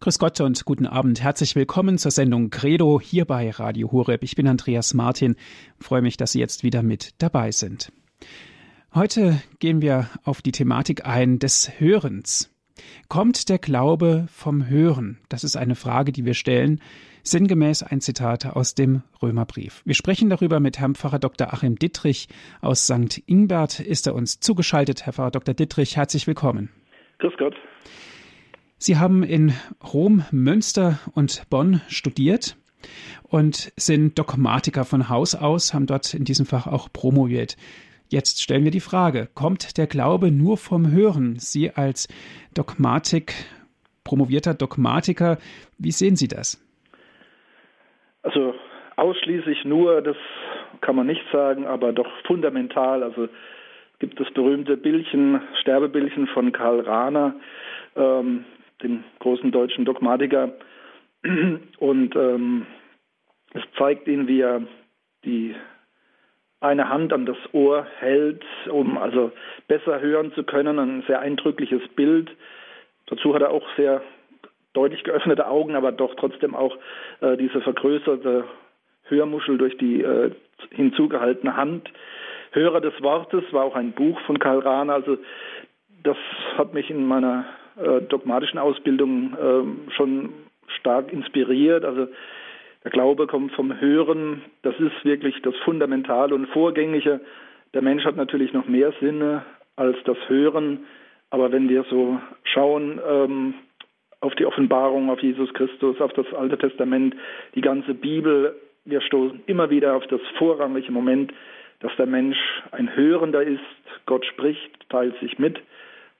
Grüß Gott und guten Abend. Herzlich willkommen zur Sendung Credo hier bei Radio Horeb. Ich bin Andreas Martin. Freue mich, dass Sie jetzt wieder mit dabei sind. Heute gehen wir auf die Thematik ein des Hörens. Kommt der Glaube vom Hören? Das ist eine Frage, die wir stellen. Sinngemäß ein Zitat aus dem Römerbrief. Wir sprechen darüber mit Herrn Pfarrer Dr. Achim Dittrich aus St. Ingbert. Ist er uns zugeschaltet, Herr Pfarrer Dr. Dittrich? Herzlich willkommen. Grüß Gott. Sie haben in Rom, Münster und Bonn studiert und sind Dogmatiker von Haus aus, haben dort in diesem Fach auch promoviert. Jetzt stellen wir die Frage, kommt der Glaube nur vom Hören? Sie als Dogmatik, promovierter Dogmatiker, wie sehen Sie das? Also ausschließlich nur, das kann man nicht sagen, aber doch fundamental. Also gibt das berühmte Bildchen, Sterbebildchen von Karl Rahner, ähm, den großen deutschen Dogmatiker. Und ähm, es zeigt ihn, wie er die eine Hand an das Ohr hält, um also besser hören zu können. Ein sehr eindrückliches Bild. Dazu hat er auch sehr deutlich geöffnete Augen, aber doch trotzdem auch äh, diese vergrößerte Hörmuschel durch die äh, hinzugehaltene Hand. Hörer des Wortes war auch ein Buch von Karl Rahner. Also das hat mich in meiner dogmatischen Ausbildung äh, schon stark inspiriert. Also der Glaube kommt vom Hören. Das ist wirklich das Fundamentale und Vorgängige. Der Mensch hat natürlich noch mehr Sinne als das Hören. Aber wenn wir so schauen ähm, auf die Offenbarung, auf Jesus Christus, auf das Alte Testament, die ganze Bibel, wir stoßen immer wieder auf das vorrangige Moment, dass der Mensch ein Hörender ist. Gott spricht, teilt sich mit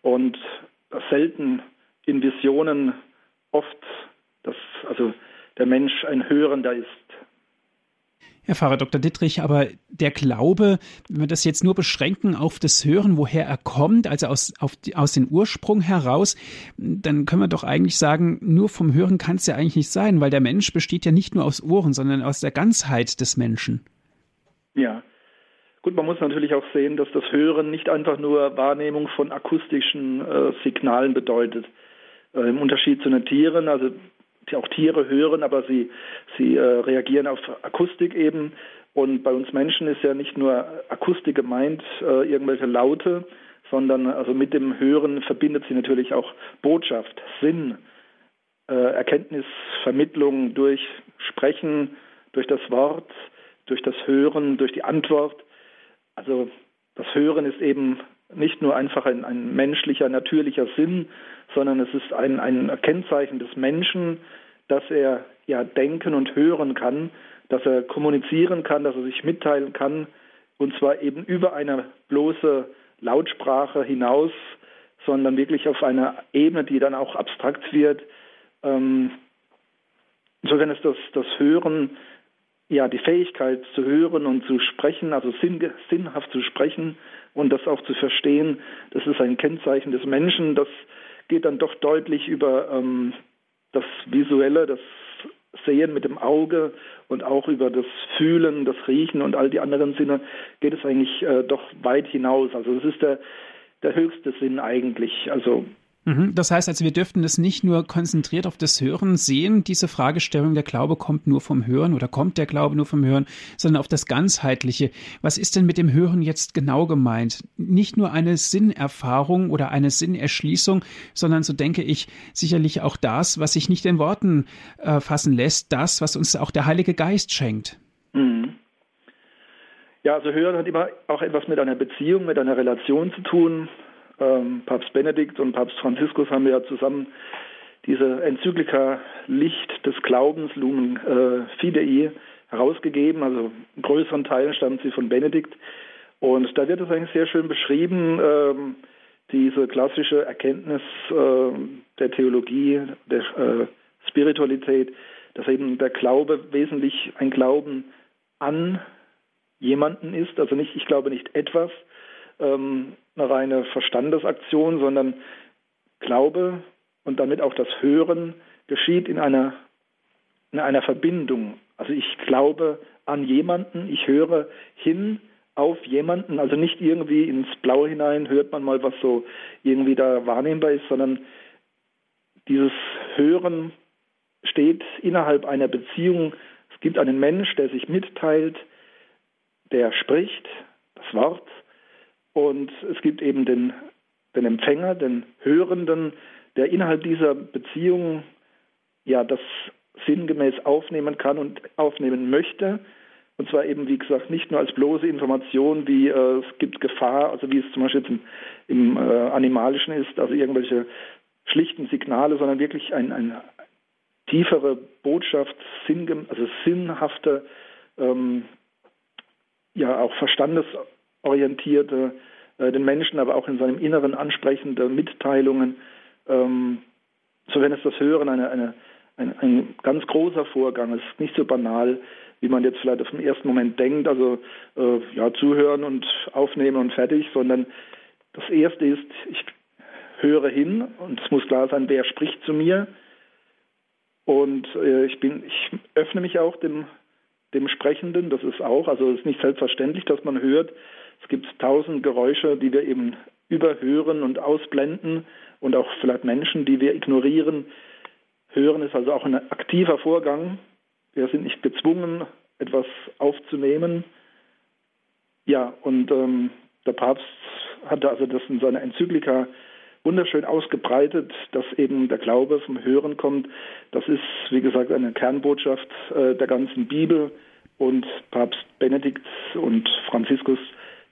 und selten in Visionen, oft, dass also der Mensch ein Hörender ist. Herr Pfarrer Dr. Dittrich, aber der Glaube, wenn wir das jetzt nur beschränken auf das Hören, woher er kommt, also aus, auf, aus dem Ursprung heraus, dann können wir doch eigentlich sagen, nur vom Hören kann es ja eigentlich nicht sein, weil der Mensch besteht ja nicht nur aus Ohren, sondern aus der Ganzheit des Menschen. Ja, Gut, man muss natürlich auch sehen, dass das Hören nicht einfach nur Wahrnehmung von akustischen äh, Signalen bedeutet. Äh, Im Unterschied zu den Tieren, also auch Tiere hören, aber sie, sie äh, reagieren auf Akustik eben. Und bei uns Menschen ist ja nicht nur Akustik gemeint, äh, irgendwelche Laute, sondern also mit dem Hören verbindet sie natürlich auch Botschaft, Sinn, äh, Erkenntnisvermittlung durch Sprechen, durch das Wort, durch das Hören, durch die Antwort. Also das Hören ist eben nicht nur einfach ein, ein menschlicher, natürlicher Sinn, sondern es ist ein, ein Kennzeichen des Menschen, dass er ja denken und hören kann, dass er kommunizieren kann, dass er sich mitteilen kann, und zwar eben über eine bloße Lautsprache hinaus, sondern wirklich auf einer Ebene, die dann auch abstrakt wird. Ähm, insofern ist das, das Hören ja, die Fähigkeit zu hören und zu sprechen, also sinn, sinnhaft zu sprechen und das auch zu verstehen, das ist ein Kennzeichen des Menschen. Das geht dann doch deutlich über ähm, das Visuelle, das Sehen mit dem Auge und auch über das Fühlen, das Riechen und all die anderen Sinne geht es eigentlich äh, doch weit hinaus. Also es ist der, der höchste Sinn eigentlich. Also. Das heißt also, wir dürften das nicht nur konzentriert auf das Hören sehen, diese Fragestellung, der Glaube kommt nur vom Hören oder kommt der Glaube nur vom Hören, sondern auf das Ganzheitliche. Was ist denn mit dem Hören jetzt genau gemeint? Nicht nur eine Sinnerfahrung oder eine Sinnerschließung, sondern so denke ich sicherlich auch das, was sich nicht in Worten äh, fassen lässt, das, was uns auch der Heilige Geist schenkt. Mhm. Ja, also Hören hat immer auch etwas mit einer Beziehung, mit einer Relation zu tun. Ähm, Papst Benedikt und Papst Franziskus haben ja zusammen diese Enzyklika Licht des Glaubens, Lumen äh, Fidei, herausgegeben. Also in größeren Teilen stammt sie von Benedikt. Und da wird es eigentlich sehr schön beschrieben, ähm, diese klassische Erkenntnis äh, der Theologie, der äh, Spiritualität, dass eben der Glaube wesentlich ein Glauben an jemanden ist, also nicht, ich glaube nicht etwas, ähm, eine reine Verstandesaktion, sondern Glaube und damit auch das Hören geschieht in einer, in einer Verbindung. Also ich glaube an jemanden, ich höre hin auf jemanden, also nicht irgendwie ins Blaue hinein hört man mal, was so irgendwie da wahrnehmbar ist, sondern dieses Hören steht innerhalb einer Beziehung. Es gibt einen Mensch, der sich mitteilt, der spricht, das Wort, und es gibt eben den, den Empfänger, den Hörenden, der innerhalb dieser Beziehung ja das sinngemäß aufnehmen kann und aufnehmen möchte. Und zwar eben, wie gesagt, nicht nur als bloße Information, wie äh, es gibt Gefahr, also wie es zum Beispiel im, im äh, Animalischen ist, also irgendwelche schlichten Signale, sondern wirklich ein, ein tiefere Botschaft, sinn, also sinnhafte, ähm, ja auch verstandesorientierte, äh, den Menschen aber auch in seinem Inneren ansprechende Mitteilungen. Ähm, so wenn es das Hören eine, eine ein, ein ganz großer Vorgang. Ist nicht so banal, wie man jetzt vielleicht auf den ersten Moment denkt, also äh, ja, zuhören und aufnehmen und fertig, sondern das erste ist, ich höre hin und es muss klar sein, wer spricht zu mir. Und äh, ich bin, ich öffne mich auch dem, dem Sprechenden, das ist auch, also es ist nicht selbstverständlich, dass man hört. Es gibt tausend Geräusche, die wir eben überhören und ausblenden und auch vielleicht Menschen, die wir ignorieren, Hören ist also auch ein aktiver Vorgang. Wir sind nicht gezwungen, etwas aufzunehmen. Ja, und ähm, der Papst hatte also das in seiner Enzyklika wunderschön ausgebreitet, dass eben der Glaube vom Hören kommt. Das ist, wie gesagt, eine Kernbotschaft äh, der ganzen Bibel. Und Papst Benedikt und Franziskus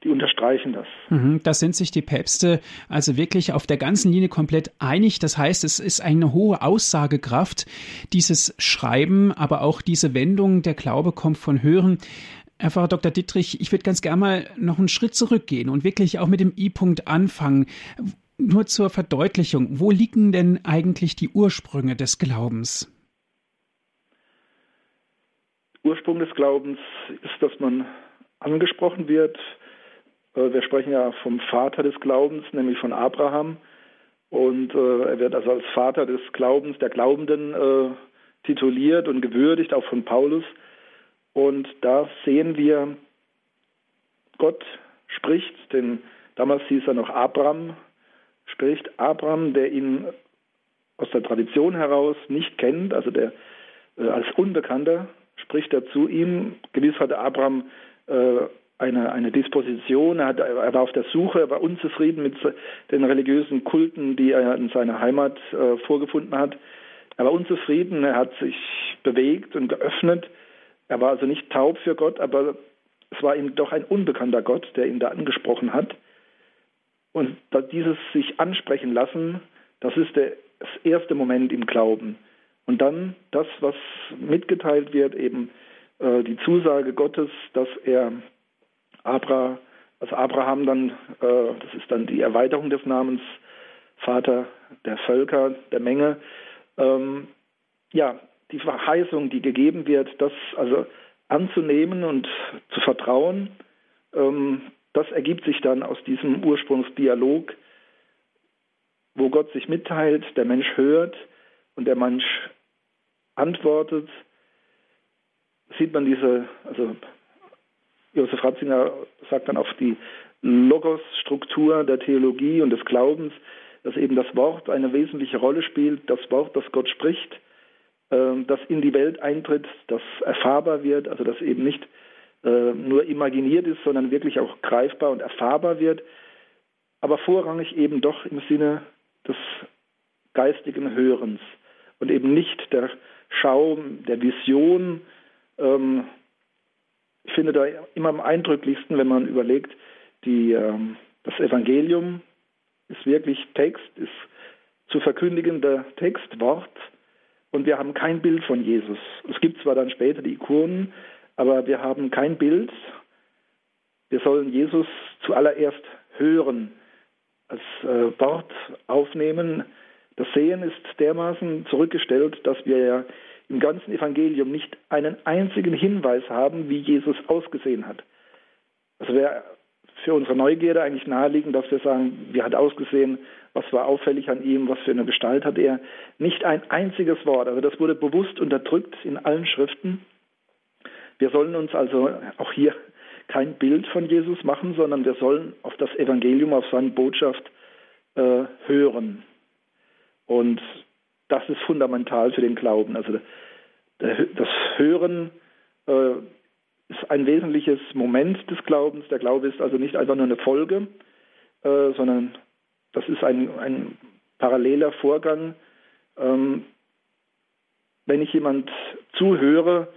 die unterstreichen das. Mhm, da sind sich die Päpste also wirklich auf der ganzen Linie komplett einig. Das heißt, es ist eine hohe Aussagekraft, dieses Schreiben, aber auch diese Wendung, der Glaube kommt von Hören. Herr Pfarrer Dr. Dittrich, ich würde ganz gerne mal noch einen Schritt zurückgehen und wirklich auch mit dem I-Punkt anfangen. Nur zur Verdeutlichung, wo liegen denn eigentlich die Ursprünge des Glaubens? Ursprung des Glaubens ist, dass man angesprochen wird, äh, wir sprechen ja vom Vater des Glaubens, nämlich von Abraham. Und äh, er wird also als Vater des Glaubens, der Glaubenden äh, tituliert und gewürdigt, auch von Paulus. Und da sehen wir, Gott spricht, denn damals hieß er noch Abraham, spricht Abraham, der ihn aus der Tradition heraus nicht kennt, also der äh, als Unbekannter spricht er zu ihm. Gewiss hatte Abraham äh, eine, eine Disposition, er, hat, er war auf der Suche, er war unzufrieden mit den religiösen Kulten, die er in seiner Heimat äh, vorgefunden hat. Er war unzufrieden, er hat sich bewegt und geöffnet. Er war also nicht taub für Gott, aber es war ihm doch ein unbekannter Gott, der ihn da angesprochen hat. Und dieses sich ansprechen lassen, das ist der, das erste Moment im Glauben. Und dann das, was mitgeteilt wird, eben äh, die Zusage Gottes, dass er Abra, also Abraham dann, äh, das ist dann die Erweiterung des Namens Vater der Völker, der Menge. Ähm, ja, die Verheißung, die gegeben wird, das also anzunehmen und zu vertrauen, ähm, das ergibt sich dann aus diesem Ursprungsdialog, wo Gott sich mitteilt, der Mensch hört und der Mensch antwortet. Sieht man diese, also Josef Ratzinger sagt dann auf die Logos-Struktur der Theologie und des Glaubens, dass eben das Wort eine wesentliche Rolle spielt, das Wort, das Gott spricht, ähm, das in die Welt eintritt, das erfahrbar wird, also das eben nicht nur imaginiert ist, sondern wirklich auch greifbar und erfahrbar wird, aber vorrangig eben doch im Sinne des geistigen Hörens und eben nicht der Schau, der Vision, ähm, ich finde da immer am eindrücklichsten, wenn man überlegt, die, ähm, das Evangelium ist wirklich Text, ist zu verkündigender Text, Wort, und wir haben kein Bild von Jesus. Es gibt zwar dann später die Ikonen, aber wir haben kein Bild. Wir sollen Jesus zuallererst hören, als äh, Wort aufnehmen. Das Sehen ist dermaßen zurückgestellt, dass wir ja im ganzen Evangelium nicht einen einzigen Hinweis haben, wie Jesus ausgesehen hat. Also wäre für unsere Neugierde eigentlich naheliegend, dass wir sagen, wie hat er ausgesehen, was war auffällig an ihm, was für eine Gestalt hat er. Nicht ein einziges Wort. Also das wurde bewusst unterdrückt in allen Schriften. Wir sollen uns also auch hier kein Bild von Jesus machen, sondern wir sollen auf das Evangelium, auf seine Botschaft äh, hören. Und das ist fundamental für den Glauben. Also das Hören äh, ist ein wesentliches Moment des Glaubens. Der Glaube ist also nicht einfach nur eine Folge, äh, sondern das ist ein, ein paralleler Vorgang. Ähm, wenn ich jemand zuhöre,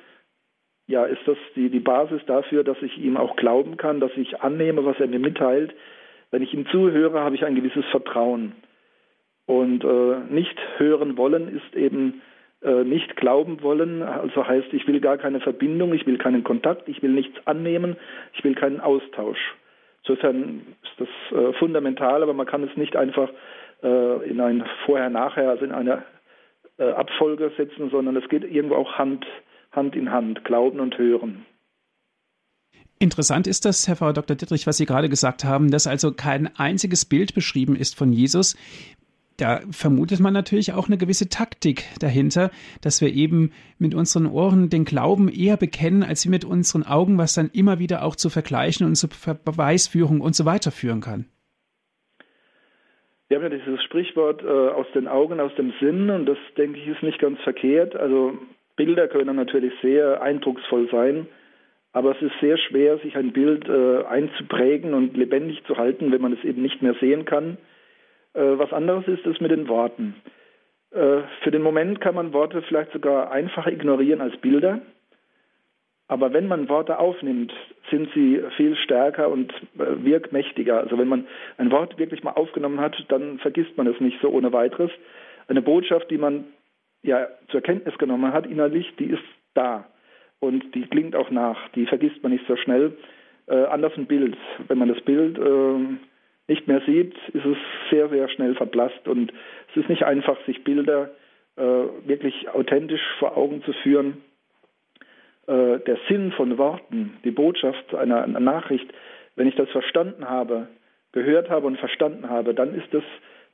ja, ist das die, die Basis dafür, dass ich ihm auch glauben kann, dass ich annehme, was er mir mitteilt. Wenn ich ihm zuhöre, habe ich ein gewisses Vertrauen. Und äh, nicht hören wollen ist eben äh, nicht glauben wollen. Also heißt, ich will gar keine Verbindung, ich will keinen Kontakt, ich will nichts annehmen, ich will keinen Austausch. Insofern ist das äh, fundamental, aber man kann es nicht einfach äh, in ein Vorher-Nachher, also in eine äh, Abfolge setzen, sondern es geht irgendwo auch Hand, Hand in Hand, Glauben und Hören. Interessant ist das, Herr Frau Dr. Dittrich, was Sie gerade gesagt haben, dass also kein einziges Bild beschrieben ist von Jesus. Da vermutet man natürlich auch eine gewisse Taktik dahinter, dass wir eben mit unseren Ohren den Glauben eher bekennen, als wie mit unseren Augen, was dann immer wieder auch zu Vergleichen und zu Beweisführung und so weiter führen kann. Wir haben ja dieses Sprichwort äh, aus den Augen, aus dem Sinn und das, denke ich, ist nicht ganz verkehrt. Also Bilder können natürlich sehr eindrucksvoll sein, aber es ist sehr schwer, sich ein Bild äh, einzuprägen und lebendig zu halten, wenn man es eben nicht mehr sehen kann. Äh, was anderes ist es mit den Worten. Äh, für den Moment kann man Worte vielleicht sogar einfacher ignorieren als Bilder. Aber wenn man Worte aufnimmt, sind sie viel stärker und äh, wirkmächtiger. Also wenn man ein Wort wirklich mal aufgenommen hat, dann vergisst man es nicht so ohne weiteres. Eine Botschaft, die man ja zur Kenntnis genommen hat innerlich, die ist da und die klingt auch nach. Die vergisst man nicht so schnell. Äh, anders ein Bild. Wenn man das Bild äh, nicht mehr sieht, ist es sehr, sehr schnell verblasst und es ist nicht einfach, sich Bilder äh, wirklich authentisch vor Augen zu führen äh, der Sinn von Worten, die Botschaft einer, einer Nachricht, wenn ich das verstanden habe, gehört habe und verstanden habe, dann ist es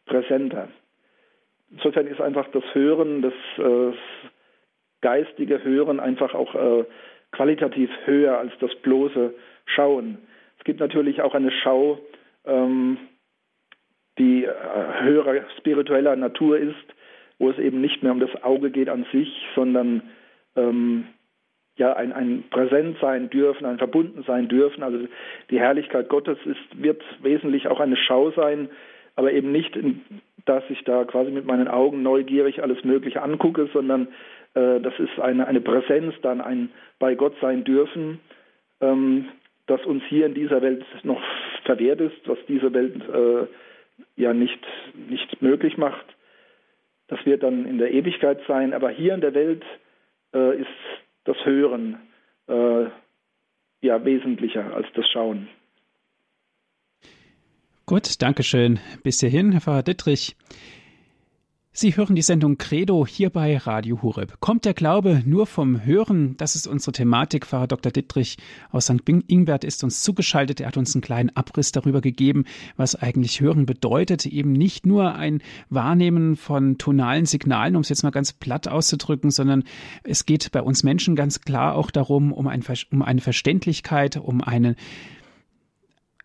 präsenter. Insofern ist einfach das Hören, das äh, geistige Hören einfach auch äh, qualitativ höher als das bloße Schauen. Es gibt natürlich auch eine Schau, ähm, die äh, höherer spiritueller Natur ist, wo es eben nicht mehr um das Auge geht an sich, sondern ähm, ja ein, ein Präsent sein dürfen, ein verbunden sein dürfen. Also die Herrlichkeit Gottes ist, wird wesentlich auch eine Schau sein, aber eben nicht, dass ich da quasi mit meinen Augen neugierig alles Mögliche angucke, sondern äh, das ist eine, eine Präsenz, dann ein bei Gott sein dürfen, ähm, das uns hier in dieser Welt noch verwehrt ist, was diese Welt äh, ja nicht, nicht möglich macht. Das wird dann in der Ewigkeit sein, aber hier in der Welt äh, ist das Hören äh, ja wesentlicher als das Schauen. Gut, Dankeschön. Bis hierhin, Herr Pfarrer Dittrich. Sie hören die Sendung Credo hier bei Radio Hureb. Kommt der Glaube nur vom Hören? Das ist unsere Thematik. Pfarrer Dr. Dittrich aus St. Ingbert ist uns zugeschaltet. Er hat uns einen kleinen Abriss darüber gegeben, was eigentlich Hören bedeutet. Eben nicht nur ein Wahrnehmen von tonalen Signalen, um es jetzt mal ganz platt auszudrücken, sondern es geht bei uns Menschen ganz klar auch darum, um, ein, um eine Verständlichkeit, um eine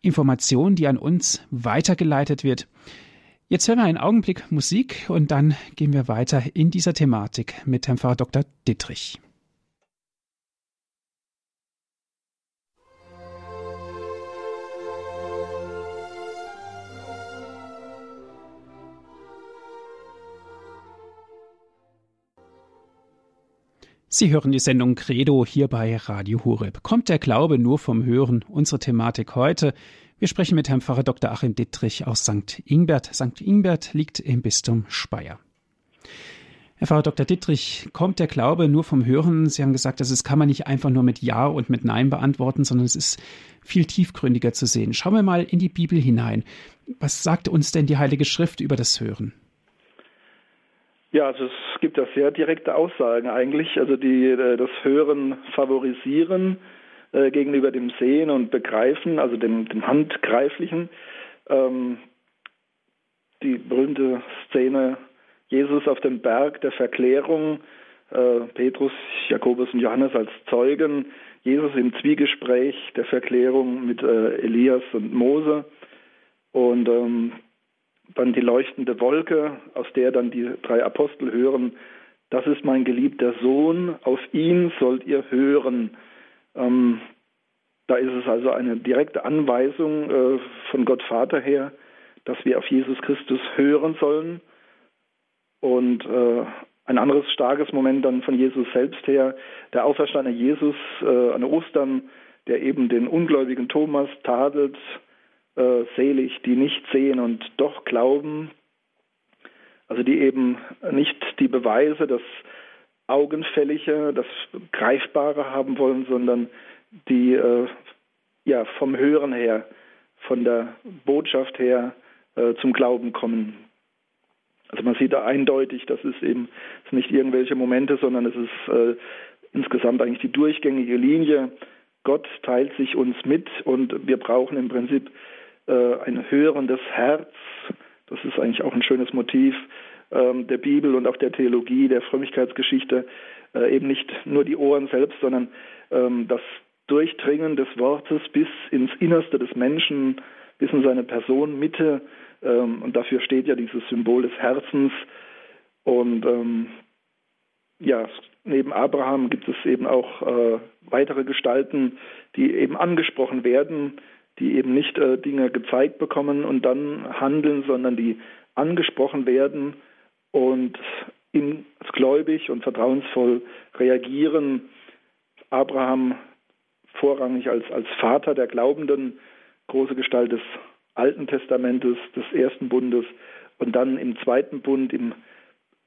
Information, die an uns weitergeleitet wird. Jetzt hören wir einen Augenblick Musik und dann gehen wir weiter in dieser Thematik mit Herrn Pfarrer Dr. Dittrich. Sie hören die Sendung Credo hier bei Radio Hureb. Kommt der Glaube nur vom Hören? Unsere Thematik heute. Wir sprechen mit Herrn Pfarrer Dr. Achim Dittrich aus St. Ingbert. St. Ingbert liegt im Bistum Speyer. Herr Pfarrer Dr. Dittrich, kommt der Glaube nur vom Hören? Sie haben gesagt, das kann man nicht einfach nur mit Ja und mit Nein beantworten, sondern es ist viel tiefgründiger zu sehen. Schauen wir mal in die Bibel hinein. Was sagt uns denn die Heilige Schrift über das Hören? Ja, also es gibt ja sehr direkte Aussagen eigentlich, also die äh, das Hören favorisieren äh, gegenüber dem Sehen und Begreifen, also dem, dem Handgreiflichen. Ähm, die berühmte Szene Jesus auf dem Berg der Verklärung, äh, Petrus, Jakobus und Johannes als Zeugen, Jesus im Zwiegespräch der Verklärung mit äh, Elias und Mose. Und ähm, dann die leuchtende Wolke, aus der dann die drei Apostel hören, das ist mein geliebter Sohn, auf ihn sollt ihr hören. Ähm, da ist es also eine direkte Anweisung äh, von Gott Vater her, dass wir auf Jesus Christus hören sollen. Und äh, ein anderes starkes Moment dann von Jesus selbst her, der auferstandene Jesus äh, an Ostern, der eben den ungläubigen Thomas tadelt, äh, selig, die nicht sehen und doch glauben. Also die eben nicht die Beweise, das Augenfällige, das Greifbare haben wollen, sondern die äh, ja vom Hören her, von der Botschaft her äh, zum Glauben kommen. Also man sieht da eindeutig, das ist eben das nicht irgendwelche Momente, sondern es ist äh, insgesamt eigentlich die durchgängige Linie. Gott teilt sich uns mit und wir brauchen im Prinzip ein hörendes Herz. Das ist eigentlich auch ein schönes Motiv ähm, der Bibel und auch der Theologie, der Frömmigkeitsgeschichte. Äh, eben nicht nur die Ohren selbst, sondern ähm, das Durchdringen des Wortes bis ins Innerste des Menschen, bis in seine Person, Mitte. Ähm, und dafür steht ja dieses Symbol des Herzens. Und ja, neben Abraham gibt es eben auch äh, weitere Gestalten, die eben angesprochen werden, die eben nicht äh, Dinge gezeigt bekommen und dann handeln, sondern die angesprochen werden und in, gläubig und vertrauensvoll reagieren. Abraham vorrangig als, als Vater der Glaubenden, große Gestalt des Alten Testamentes, des ersten Bundes und dann im zweiten Bund, im,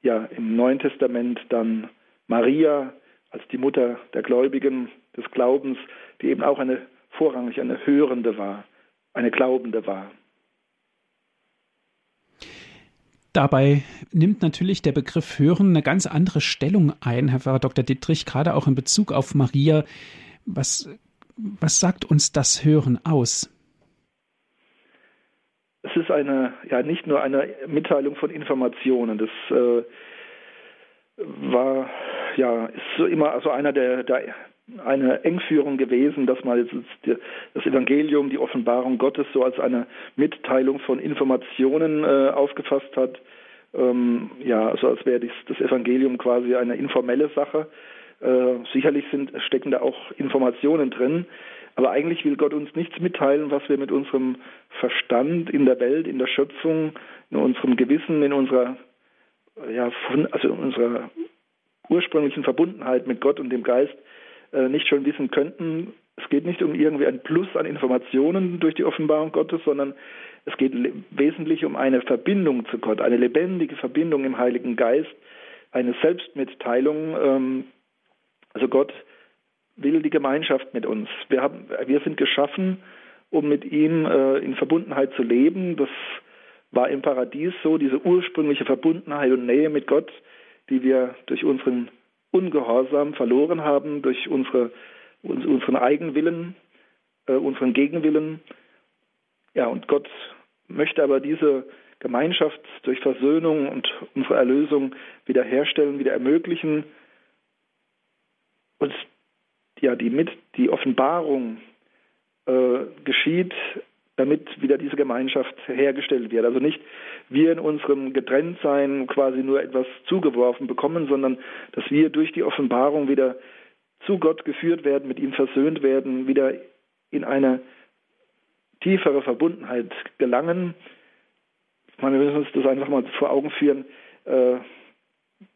ja, im Neuen Testament dann Maria als die Mutter der Gläubigen, des Glaubens, die eben auch eine vorrangig eine Hörende war, eine Glaubende war. Dabei nimmt natürlich der Begriff Hören eine ganz andere Stellung ein, Herr Dr. Dittrich, gerade auch in Bezug auf Maria. Was, was sagt uns das Hören aus? Es ist eine, ja, nicht nur eine Mitteilung von Informationen. Das äh, war, ja, ist so immer also einer der, der eine Engführung gewesen, dass man das Evangelium, die Offenbarung Gottes so als eine Mitteilung von Informationen äh, aufgefasst hat. Ähm, ja, also als wäre das Evangelium quasi eine informelle Sache. Äh, sicherlich sind, stecken da auch Informationen drin, aber eigentlich will Gott uns nichts mitteilen, was wir mit unserem Verstand in der Welt, in der Schöpfung, in unserem Gewissen, in unserer, ja, also in unserer ursprünglichen Verbundenheit mit Gott und dem Geist nicht schon wissen könnten. Es geht nicht um irgendwie ein Plus an Informationen durch die Offenbarung Gottes, sondern es geht wesentlich um eine Verbindung zu Gott, eine lebendige Verbindung im Heiligen Geist, eine Selbstmitteilung. Ähm, also Gott will die Gemeinschaft mit uns. Wir, haben, wir sind geschaffen, um mit ihm äh, in Verbundenheit zu leben. Das war im Paradies so, diese ursprüngliche Verbundenheit und Nähe mit Gott, die wir durch unseren Ungehorsam verloren haben, durch unsere, unseren Eigenwillen, äh, unseren Gegenwillen. Ja, und Gott möchte aber diese Gemeinschaft durch Versöhnung und unsere Erlösung wiederherstellen, wieder ermöglichen. Und ja, die, mit, die Offenbarung äh, geschieht, damit wieder diese Gemeinschaft hergestellt wird. Also nicht wir in unserem Getrenntsein quasi nur etwas zugeworfen bekommen, sondern dass wir durch die Offenbarung wieder zu Gott geführt werden, mit ihm versöhnt werden, wieder in eine tiefere Verbundenheit gelangen. Ich meine, wir müssen uns das einfach mal vor Augen führen, äh,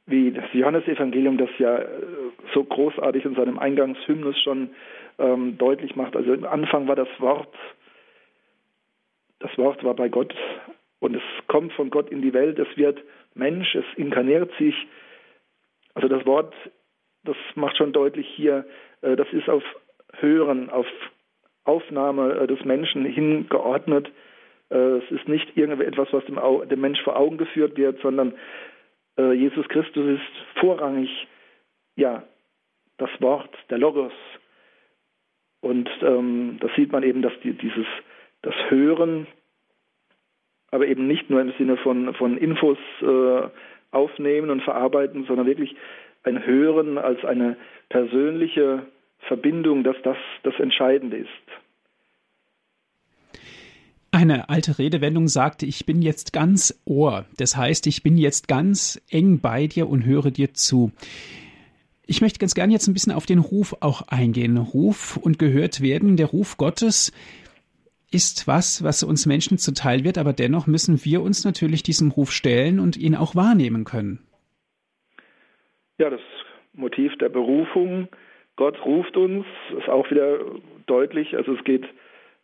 wie das Johannesevangelium das ja äh, so großartig in seinem Eingangshymnus schon ähm, deutlich macht. Also im Anfang war das Wort, das Wort war bei Gott und es kommt von Gott in die Welt, es wird Mensch, es inkarniert sich. Also das Wort, das macht schon deutlich hier, äh, das ist auf Hören, auf Aufnahme äh, des Menschen hingeordnet. Äh, es ist nicht irgendetwas, was dem, dem Mensch vor Augen geführt wird, sondern Jesus Christus ist vorrangig, ja, das Wort, der Logos. Und ähm, das sieht man eben, dass die, dieses, das Hören, aber eben nicht nur im Sinne von, von Infos äh, aufnehmen und verarbeiten, sondern wirklich ein Hören als eine persönliche Verbindung, dass das das Entscheidende ist. Eine alte Redewendung sagte, ich bin jetzt ganz Ohr. Das heißt, ich bin jetzt ganz eng bei dir und höre dir zu. Ich möchte ganz gern jetzt ein bisschen auf den Ruf auch eingehen. Ruf und gehört werden. Der Ruf Gottes ist was, was uns Menschen zuteil wird, aber dennoch müssen wir uns natürlich diesem Ruf stellen und ihn auch wahrnehmen können. Ja, das Motiv der Berufung, Gott ruft uns, ist auch wieder deutlich. Also es geht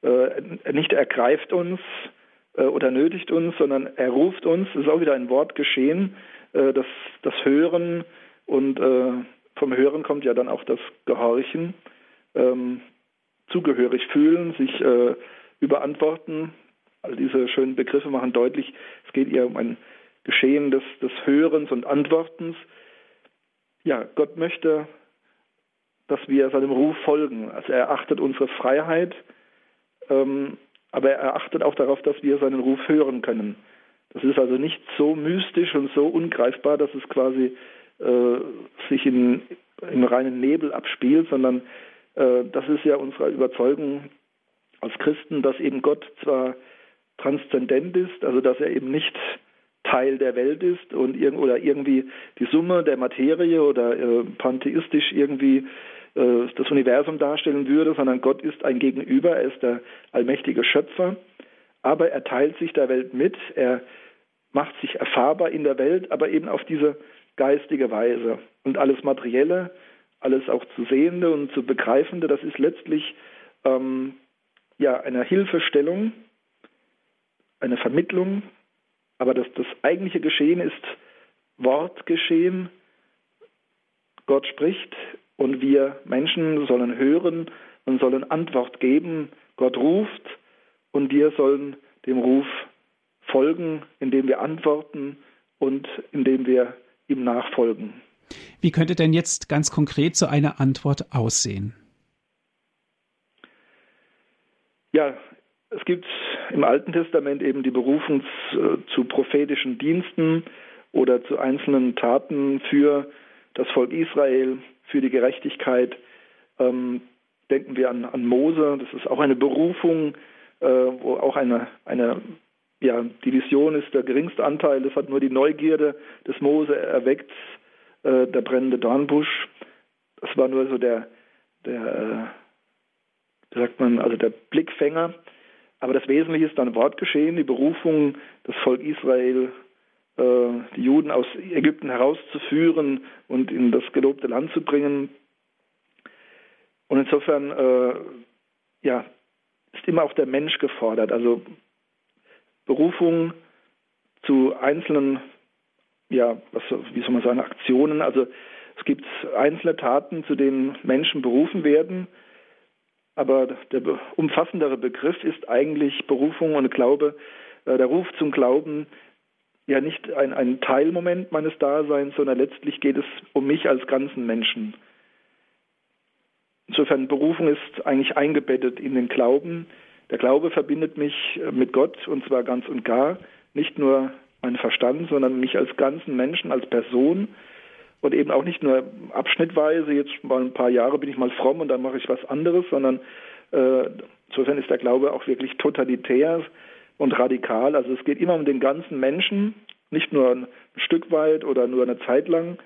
äh, nicht er greift uns äh, oder nötigt uns, sondern er ruft uns. Ist auch wieder ein Wort geschehen, äh, das, das Hören und äh, vom Hören kommt ja dann auch das Gehorchen, ähm, zugehörig fühlen, sich äh, überantworten. All diese schönen Begriffe machen deutlich, es geht eher um ein Geschehen des, des Hörens und Antwortens. Ja, Gott möchte, dass wir seinem Ruf folgen. Also er achtet unsere Freiheit, ähm, aber er achtet auch darauf, dass wir seinen Ruf hören können. Das ist also nicht so mystisch und so ungreifbar, dass es quasi äh, sich in, im reinen Nebel abspielt, sondern äh, das ist ja unsere Überzeugung als Christen, dass eben Gott zwar transzendent ist, also dass er eben nicht Teil der Welt ist und irg oder irgendwie die Summe der Materie oder äh, pantheistisch irgendwie äh, das Universum darstellen würde, sondern Gott ist ein Gegenüber, er ist der allmächtige Schöpfer, aber er teilt sich der Welt mit, er macht sich erfahrbar in der Welt, aber eben auf diese geistige Weise. Und alles Materielle, alles auch zu Sehende und zu Begreifende, das ist letztlich ähm, ja eine Hilfestellung, eine Vermittlung. Aber das, das eigentliche Geschehen ist Wortgeschehen. Gott spricht und wir Menschen sollen hören und sollen Antwort geben. Gott ruft und wir sollen dem Ruf folgen, indem wir antworten und indem wir ihm nachfolgen. Wie könnte denn jetzt ganz konkret so eine Antwort aussehen? Ja, es gibt im Alten Testament eben die Berufung zu prophetischen Diensten oder zu einzelnen Taten für das Volk Israel, für die Gerechtigkeit. Ähm, denken wir an, an Mose, das ist auch eine Berufung, äh, wo auch eine, eine ja, die Vision ist der geringste Anteil. Es hat nur die Neugierde des Mose erweckt, äh, der brennende Dornbusch. Das war nur so der, der, äh, sagt man, also der Blickfänger. Aber das Wesentliche ist dann Wortgeschehen, die Berufung, das Volk Israel, äh, die Juden aus Ägypten herauszuführen und in das gelobte Land zu bringen. Und insofern, äh, ja, ist immer auch der Mensch gefordert. Also Berufung zu einzelnen, ja, was, wie soll man sagen, Aktionen. Also es gibt einzelne Taten, zu denen Menschen berufen werden. Aber der umfassendere Begriff ist eigentlich Berufung und Glaube, äh, der Ruf zum Glauben, ja nicht ein, ein Teilmoment meines Daseins, sondern letztlich geht es um mich als ganzen Menschen. Insofern Berufung ist eigentlich eingebettet in den Glauben, der Glaube verbindet mich äh, mit Gott und zwar ganz und gar, nicht nur mein Verstand, sondern mich als ganzen Menschen, als Person und eben auch nicht nur abschnittweise, jetzt mal ein paar Jahre bin ich mal fromm und dann mache ich was anderes, sondern äh, insofern ist der Glaube auch wirklich totalitär und radikal. Also es geht immer um den ganzen Menschen, nicht nur ein Stück weit oder nur eine Zeit lang.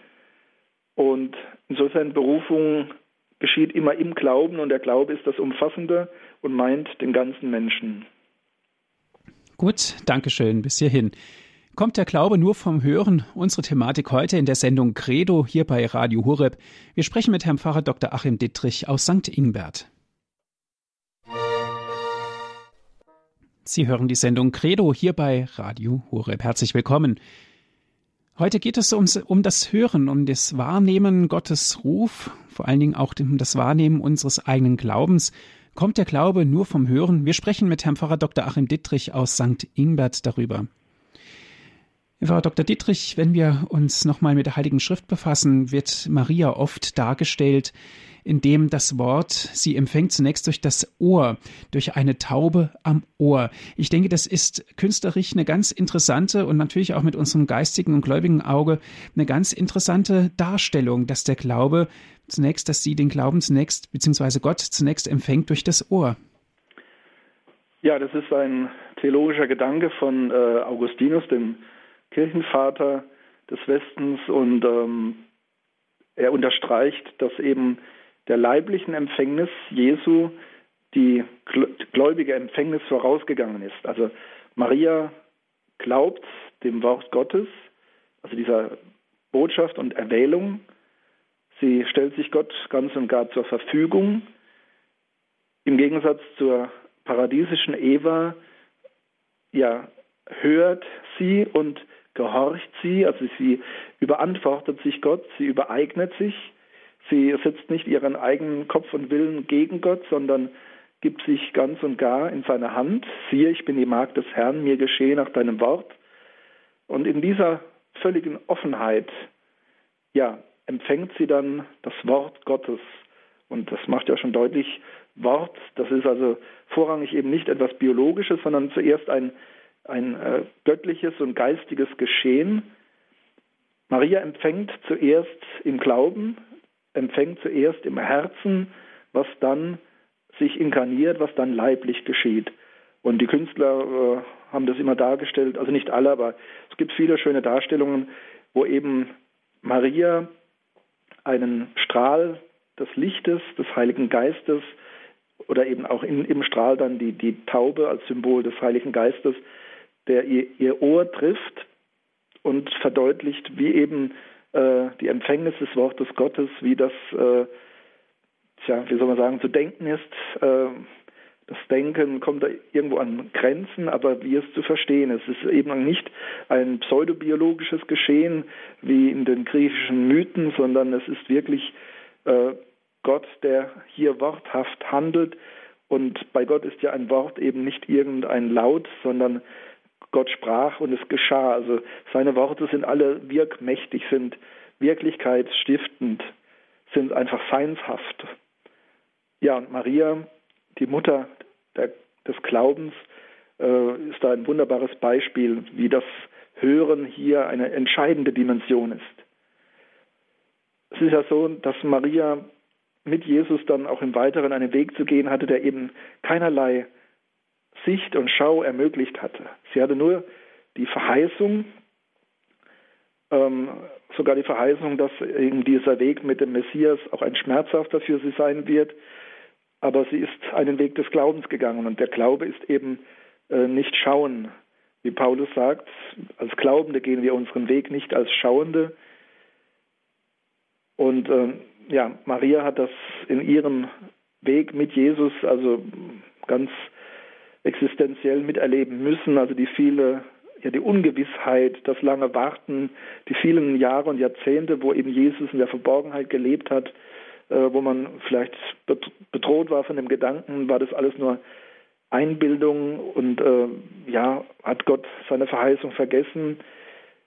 Und insofern Berufung geschieht immer im Glauben und der Glaube ist das Umfassende und meint den ganzen Menschen. Gut, Dankeschön. Bis hierhin. Kommt der Glaube nur vom Hören? Unsere Thematik heute in der Sendung Credo hier bei Radio Hureb. Wir sprechen mit Herrn Pfarrer Dr. Achim Dittrich aus St. Ingbert. Sie hören die Sendung Credo hier bei Radio Hureb. Herzlich willkommen. Heute geht es ums, um das Hören, um das Wahrnehmen Gottes Ruf, vor allen Dingen auch um das Wahrnehmen unseres eigenen Glaubens. Kommt der Glaube nur vom Hören? Wir sprechen mit Herrn Pfarrer Dr. Achim Dittrich aus St. Ingbert darüber. Frau Dr. Dietrich, wenn wir uns nochmal mit der Heiligen Schrift befassen, wird Maria oft dargestellt in dem das Wort sie empfängt zunächst durch das Ohr, durch eine Taube am Ohr. Ich denke, das ist künstlerisch eine ganz interessante und natürlich auch mit unserem geistigen und gläubigen Auge eine ganz interessante Darstellung, dass der Glaube zunächst, dass sie den Glauben zunächst, beziehungsweise Gott zunächst empfängt durch das Ohr. Ja, das ist ein theologischer Gedanke von äh, Augustinus, dem Kirchenvater des Westens, und ähm, er unterstreicht, dass eben der leiblichen Empfängnis Jesu die gläubige Empfängnis vorausgegangen ist. Also Maria glaubt dem Wort Gottes, also dieser Botschaft und Erwählung. Sie stellt sich Gott ganz und gar zur Verfügung. Im Gegensatz zur paradiesischen Eva, ja, hört sie und gehorcht sie, also sie überantwortet sich Gott, sie übereignet sich, sie setzt nicht ihren eigenen Kopf und Willen gegen Gott, sondern gibt sich ganz und gar in seine Hand. Siehe, ich bin die Magd des Herrn, mir geschehe nach deinem Wort. Und in dieser völligen Offenheit, ja, empfängt sie dann das Wort Gottes. Und das macht ja schon deutlich, Wort, das ist also vorrangig eben nicht etwas Biologisches, sondern zuerst ein, ein äh, göttliches und geistiges Geschehen. Maria empfängt zuerst im Glauben, empfängt zuerst im Herzen, was dann sich inkarniert, was dann leiblich geschieht. Und die Künstler äh, haben das immer dargestellt, also nicht alle, aber es gibt viele schöne Darstellungen, wo eben Maria einen Strahl des Lichtes, des Heiligen Geistes oder eben auch in, im Strahl dann die, die Taube als Symbol des Heiligen Geistes, der ihr, ihr Ohr trifft und verdeutlicht, wie eben äh, die Empfängnis des Wortes Gottes, wie das äh, tja, wie soll man sagen, zu denken ist. Äh, das Denken kommt da irgendwo an Grenzen, aber wie es zu verstehen ist. Es ist eben nicht ein pseudobiologisches Geschehen wie in den griechischen Mythen, sondern es ist wirklich äh, Gott, der hier worthaft handelt. Und bei Gott ist ja ein Wort eben nicht irgendein Laut, sondern Gott sprach und es geschah. Also seine Worte sind alle wirkmächtig, sind wirklichkeitsstiftend, sind einfach seinshaft. Ja, und Maria, die Mutter der, des Glaubens, äh, ist da ein wunderbares Beispiel, wie das Hören hier eine entscheidende Dimension ist. Es ist ja so, dass Maria mit Jesus dann auch im Weiteren einen Weg zu gehen hatte, der eben keinerlei Sicht und Schau ermöglicht hatte. Sie hatte nur die Verheißung, ähm, sogar die Verheißung, dass eben dieser Weg mit dem Messias auch ein schmerzhafter für sie sein wird, aber sie ist einen Weg des Glaubens gegangen und der Glaube ist eben äh, nicht schauen. Wie Paulus sagt, als Glaubende gehen wir unseren Weg nicht als Schauende. Und äh, ja, Maria hat das in ihrem Weg mit Jesus also ganz existenziell miterleben müssen, also die viele ja die Ungewissheit, das lange Warten, die vielen Jahre und Jahrzehnte, wo eben Jesus in der Verborgenheit gelebt hat, äh, wo man vielleicht bedroht war von dem Gedanken, war das alles nur Einbildung und äh, ja, hat Gott seine Verheißung vergessen.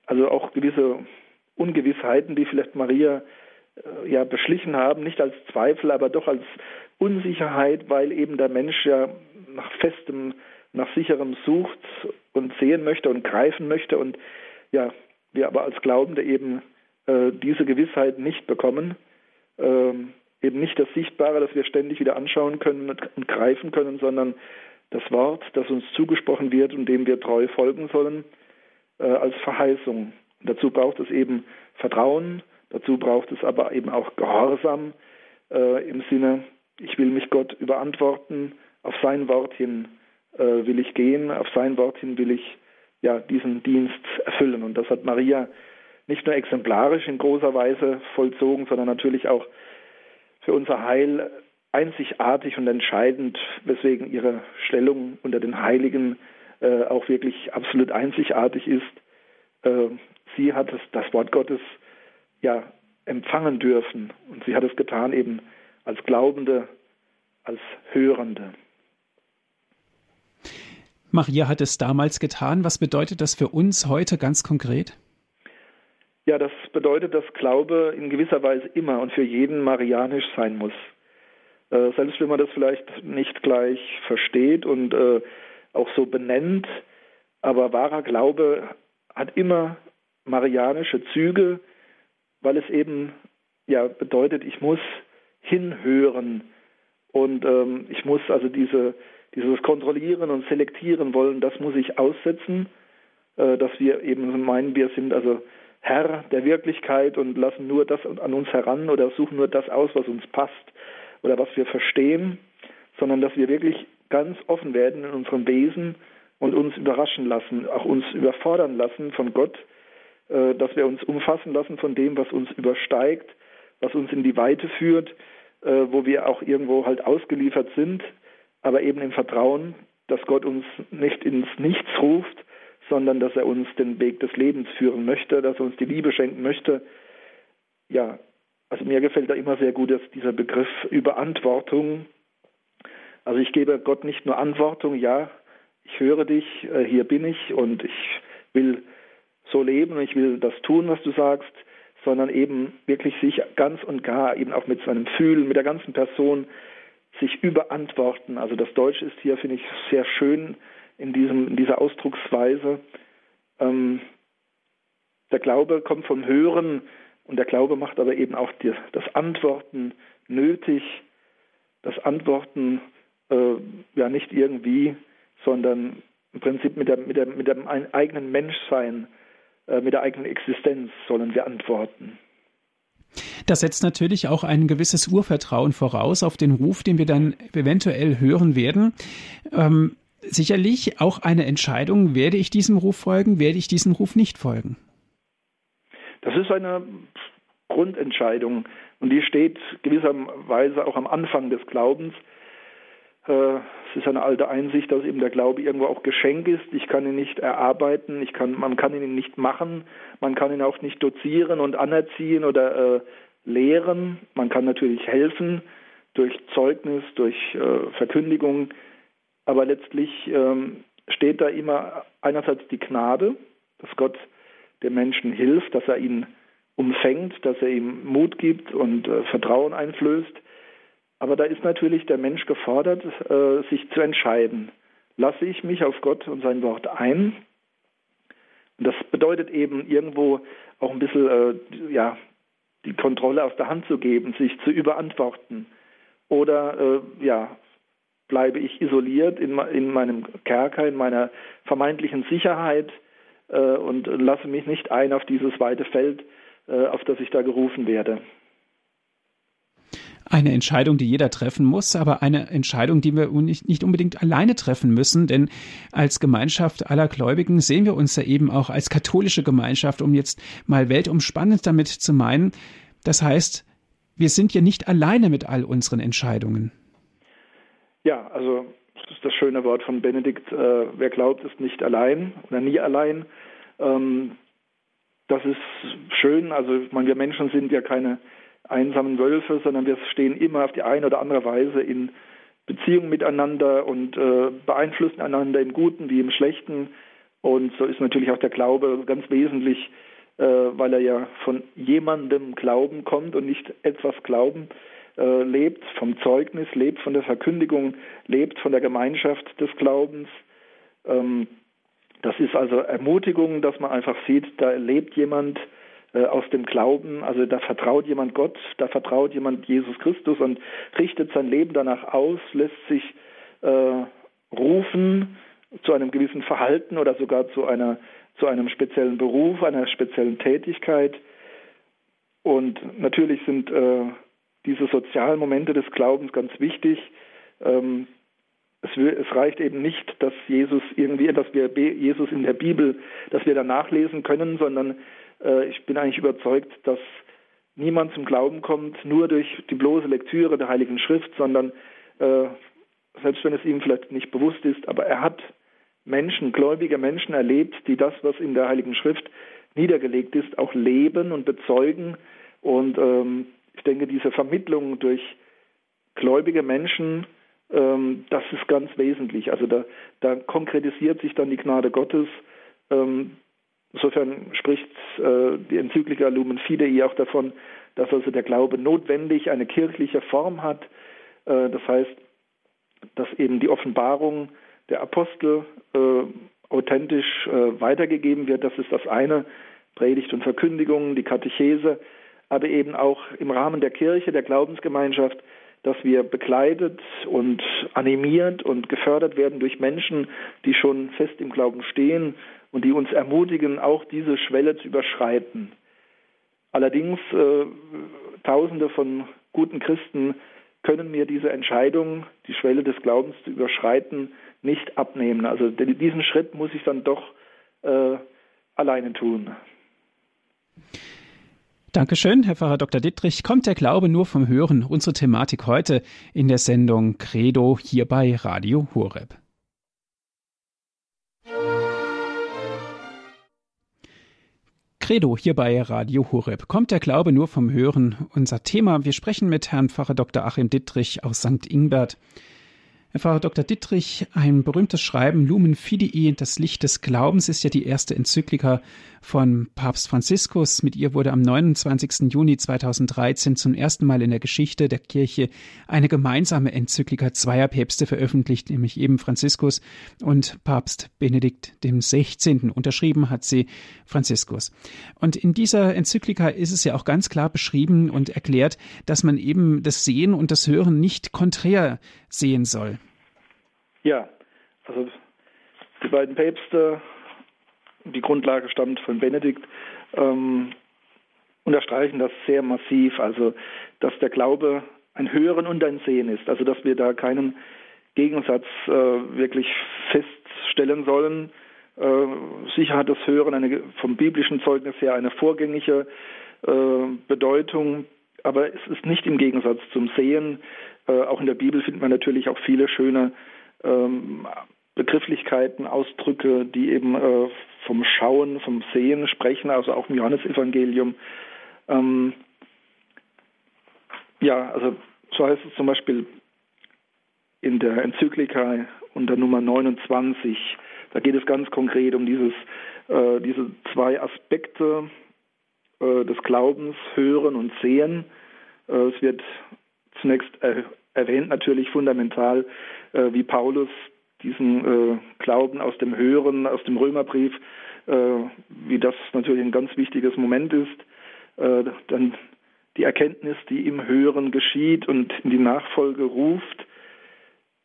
Also auch gewisse Ungewissheiten, die vielleicht Maria äh, ja beschlichen haben, nicht als Zweifel, aber doch als Unsicherheit, weil eben der Mensch ja nach festem, nach sicherem sucht und sehen möchte und greifen möchte und ja, wir aber als Glaubende eben äh, diese Gewissheit nicht bekommen ähm, eben nicht das Sichtbare, das wir ständig wieder anschauen können und, greifen können, sondern das Wort, das uns zugesprochen wird und dem wir treu folgen sollen, äh, als Verheißung. Und dazu braucht es eben Vertrauen, dazu braucht es aber eben auch Gehorsam äh, im Sinne, ich will mich Gott überantworten, auf sein Wort hin äh, will ich gehen, auf sein Wort hin will ich ja diesen Dienst erfüllen. Und das hat Maria nicht nur exemplarisch in großer Weise vollzogen, sondern natürlich auch für unser Heil einzigartig und entscheidend, weswegen ihre Stellung unter den Heiligen äh, auch wirklich absolut einzigartig ist. Äh, sie hat es, das Wort Gottes ja empfangen dürfen und sie hat es getan eben als Glaubende, als Hörende. Maria hat es damals getan. Was bedeutet das für uns heute ganz konkret? Ja, das bedeutet, dass Glaube in gewisser Weise immer und für jeden marianisch sein muss. Äh, selbst wenn man das vielleicht nicht gleich versteht und äh, auch so benennt, aber wahrer Glaube hat immer marianische Züge, weil es eben ja bedeutet, ich muss hinhören und ähm, ich muss also diese dieses Kontrollieren und Selektieren wollen, das muss ich aussetzen, äh, dass wir eben meinen, wir sind also Herr der Wirklichkeit und lassen nur das an uns heran oder suchen nur das aus, was uns passt oder was wir verstehen, sondern dass wir wirklich ganz offen werden in unserem Wesen und uns überraschen lassen, auch uns überfordern lassen von Gott, äh, dass wir uns umfassen lassen von dem, was uns übersteigt, was uns in die Weite führt, äh, wo wir auch irgendwo halt ausgeliefert sind, aber eben im Vertrauen, dass Gott uns nicht ins Nichts ruft, sondern dass er uns den Weg des Lebens führen möchte, dass er uns die Liebe schenken möchte. Ja, also mir gefällt da immer sehr gut dass dieser Begriff Überantwortung. Also ich gebe Gott nicht nur Antwortung, ja, ich höre dich, äh, hier bin ich und ich will so leben und ich will das tun, was du sagst, sondern eben wirklich sich ganz und gar eben auch mit seinem Fühlen, mit der ganzen Person sich überantworten. Also das Deutsch ist hier, finde ich, sehr schön in, diesem, in dieser Ausdrucksweise. Ähm, der Glaube kommt vom Hören und der Glaube macht aber eben auch die, das Antworten nötig, das Antworten äh, ja nicht irgendwie, sondern im Prinzip mit, der, mit, der, mit dem eigenen Menschsein, äh, mit der eigenen Existenz sollen wir antworten. Das setzt natürlich auch ein gewisses Urvertrauen voraus auf den Ruf, den wir dann eventuell hören werden. Ähm, sicherlich auch eine Entscheidung, werde ich diesem Ruf folgen, werde ich diesem Ruf nicht folgen. Das ist eine Grundentscheidung und die steht gewisserweise auch am Anfang des Glaubens. Äh, es ist eine alte Einsicht, dass eben der Glaube irgendwo auch Geschenk ist. Ich kann ihn nicht erarbeiten, ich kann, man kann ihn nicht machen, man kann ihn auch nicht dozieren und anerziehen oder äh, lehren. Man kann natürlich helfen durch Zeugnis, durch äh, Verkündigung, aber letztlich ähm, steht da immer einerseits die Gnade, dass Gott dem Menschen hilft, dass er ihn umfängt, dass er ihm Mut gibt und äh, Vertrauen einflößt. Aber da ist natürlich der Mensch gefordert, äh, sich zu entscheiden. Lasse ich mich auf Gott und sein Wort ein? Und das bedeutet eben irgendwo auch ein bisschen äh, ja, die Kontrolle aus der Hand zu geben, sich zu überantworten. Oder äh, ja, bleibe ich isoliert in, in meinem Kerker, in meiner vermeintlichen Sicherheit und lasse mich nicht ein auf dieses weite Feld, auf das ich da gerufen werde. Eine Entscheidung, die jeder treffen muss, aber eine Entscheidung, die wir nicht unbedingt alleine treffen müssen, denn als Gemeinschaft aller Gläubigen sehen wir uns ja eben auch als katholische Gemeinschaft, um jetzt mal weltumspannend damit zu meinen. Das heißt, wir sind ja nicht alleine mit all unseren Entscheidungen. Ja, also das ist das schöne Wort von Benedikt, äh, wer glaubt, ist nicht allein oder nie allein. Ähm, das ist schön, also ich meine, wir Menschen sind ja keine einsamen Wölfe, sondern wir stehen immer auf die eine oder andere Weise in Beziehung miteinander und äh, beeinflussen einander im Guten wie im Schlechten. Und so ist natürlich auch der Glaube ganz wesentlich, äh, weil er ja von jemandem Glauben kommt und nicht etwas Glauben äh, lebt vom Zeugnis, lebt von der Verkündigung, lebt von der Gemeinschaft des Glaubens. Ähm, das ist also Ermutigung, dass man einfach sieht, da lebt jemand aus dem Glauben, also da vertraut jemand Gott, da vertraut jemand Jesus Christus und richtet sein Leben danach aus, lässt sich äh, rufen zu einem gewissen Verhalten oder sogar zu einer zu einem speziellen Beruf, einer speziellen Tätigkeit. Und natürlich sind äh, diese sozialen Momente des Glaubens ganz wichtig. Ähm, es, es, reicht eben nicht, dass Jesus irgendwie, dass wir Jesus in der Bibel, dass wir da nachlesen können, sondern äh, ich bin eigentlich überzeugt, dass niemand zum Glauben kommt nur durch die bloße Lektüre der Heiligen Schrift, sondern äh, selbst wenn es ihm vielleicht nicht bewusst ist, aber er hat Menschen, gläubige Menschen erlebt, die das, was in der Heiligen Schrift niedergelegt ist, auch leben und bezeugen und ähm, ich denke, diese Vermittlung durch gläubige Menschen, ähm, das ist ganz wesentlich. Also da, da, konkretisiert sich dann die Gnade Gottes. Ähm, insofern spricht äh, die Enzyklika Lumen Fidei auch davon, dass also der Glaube notwendig eine kirchliche Form hat. Äh, das heißt, dass eben die Offenbarung der Apostel äh, authentisch äh, weitergegeben wird. Das ist das eine. Predigt und Verkündigung, die Katechese aber eben auch im Rahmen der Kirche, der Glaubensgemeinschaft dass wir begleitet und animiert und gefördert werden durch Menschen, die schon fest im Glauben stehen und die uns ermutigen, auch diese Schwelle zu überschreiten. Allerdings äh, Tausende von guten Christen können mir diese Entscheidung, die Schwelle des Glaubens zu überschreiten, nicht abnehmen. Also diesen Schritt muss ich dann doch äh, alleine tun. Dankeschön, Herr Pfarrer Dr. Dittrich. Kommt der Glaube nur vom Hören? Unsere Thematik heute in der Sendung Credo hier bei Radio Horeb. Credo hier bei Radio Horeb. Kommt der Glaube nur vom Hören? Unser Thema. Wir sprechen mit Herrn Pfarrer Dr. Achim Dittrich aus St. Ingbert. Herr Pfarrer Dr. Dittrich, ein berühmtes Schreiben Lumen Fidei, das Licht des Glaubens, ist ja die erste Enzyklika von Papst Franziskus. Mit ihr wurde am 29. Juni 2013 zum ersten Mal in der Geschichte der Kirche eine gemeinsame Enzyklika zweier Päpste veröffentlicht, nämlich eben Franziskus und Papst Benedikt dem 16. Unterschrieben hat sie Franziskus. Und in dieser Enzyklika ist es ja auch ganz klar beschrieben und erklärt, dass man eben das Sehen und das Hören nicht konträr sehen soll. Ja, also die beiden Päpste, die Grundlage stammt von Benedikt, ähm, unterstreichen das sehr massiv, also dass der Glaube ein Hören und ein Sehen ist, also dass wir da keinen Gegensatz äh, wirklich feststellen sollen. Äh, sicher hat das Hören eine, vom biblischen Zeugnis her eine vorgängige äh, Bedeutung, aber es ist nicht im Gegensatz zum Sehen. Äh, auch in der Bibel findet man natürlich auch viele schöne ähm, Begrifflichkeiten, Ausdrücke, die eben äh, vom Schauen, vom Sehen sprechen, also auch im Johannesevangelium. Ähm, ja, also so heißt es zum Beispiel in der Enzyklika unter Nummer 29. Da geht es ganz konkret um dieses, äh, diese zwei Aspekte äh, des Glaubens, Hören und Sehen. Äh, es wird zunächst erwähnt natürlich fundamental, äh, wie Paulus diesen äh, Glauben aus dem Hören, aus dem Römerbrief, äh, wie das natürlich ein ganz wichtiges Moment ist. Dann die Erkenntnis, die im Hören geschieht und in die Nachfolge ruft,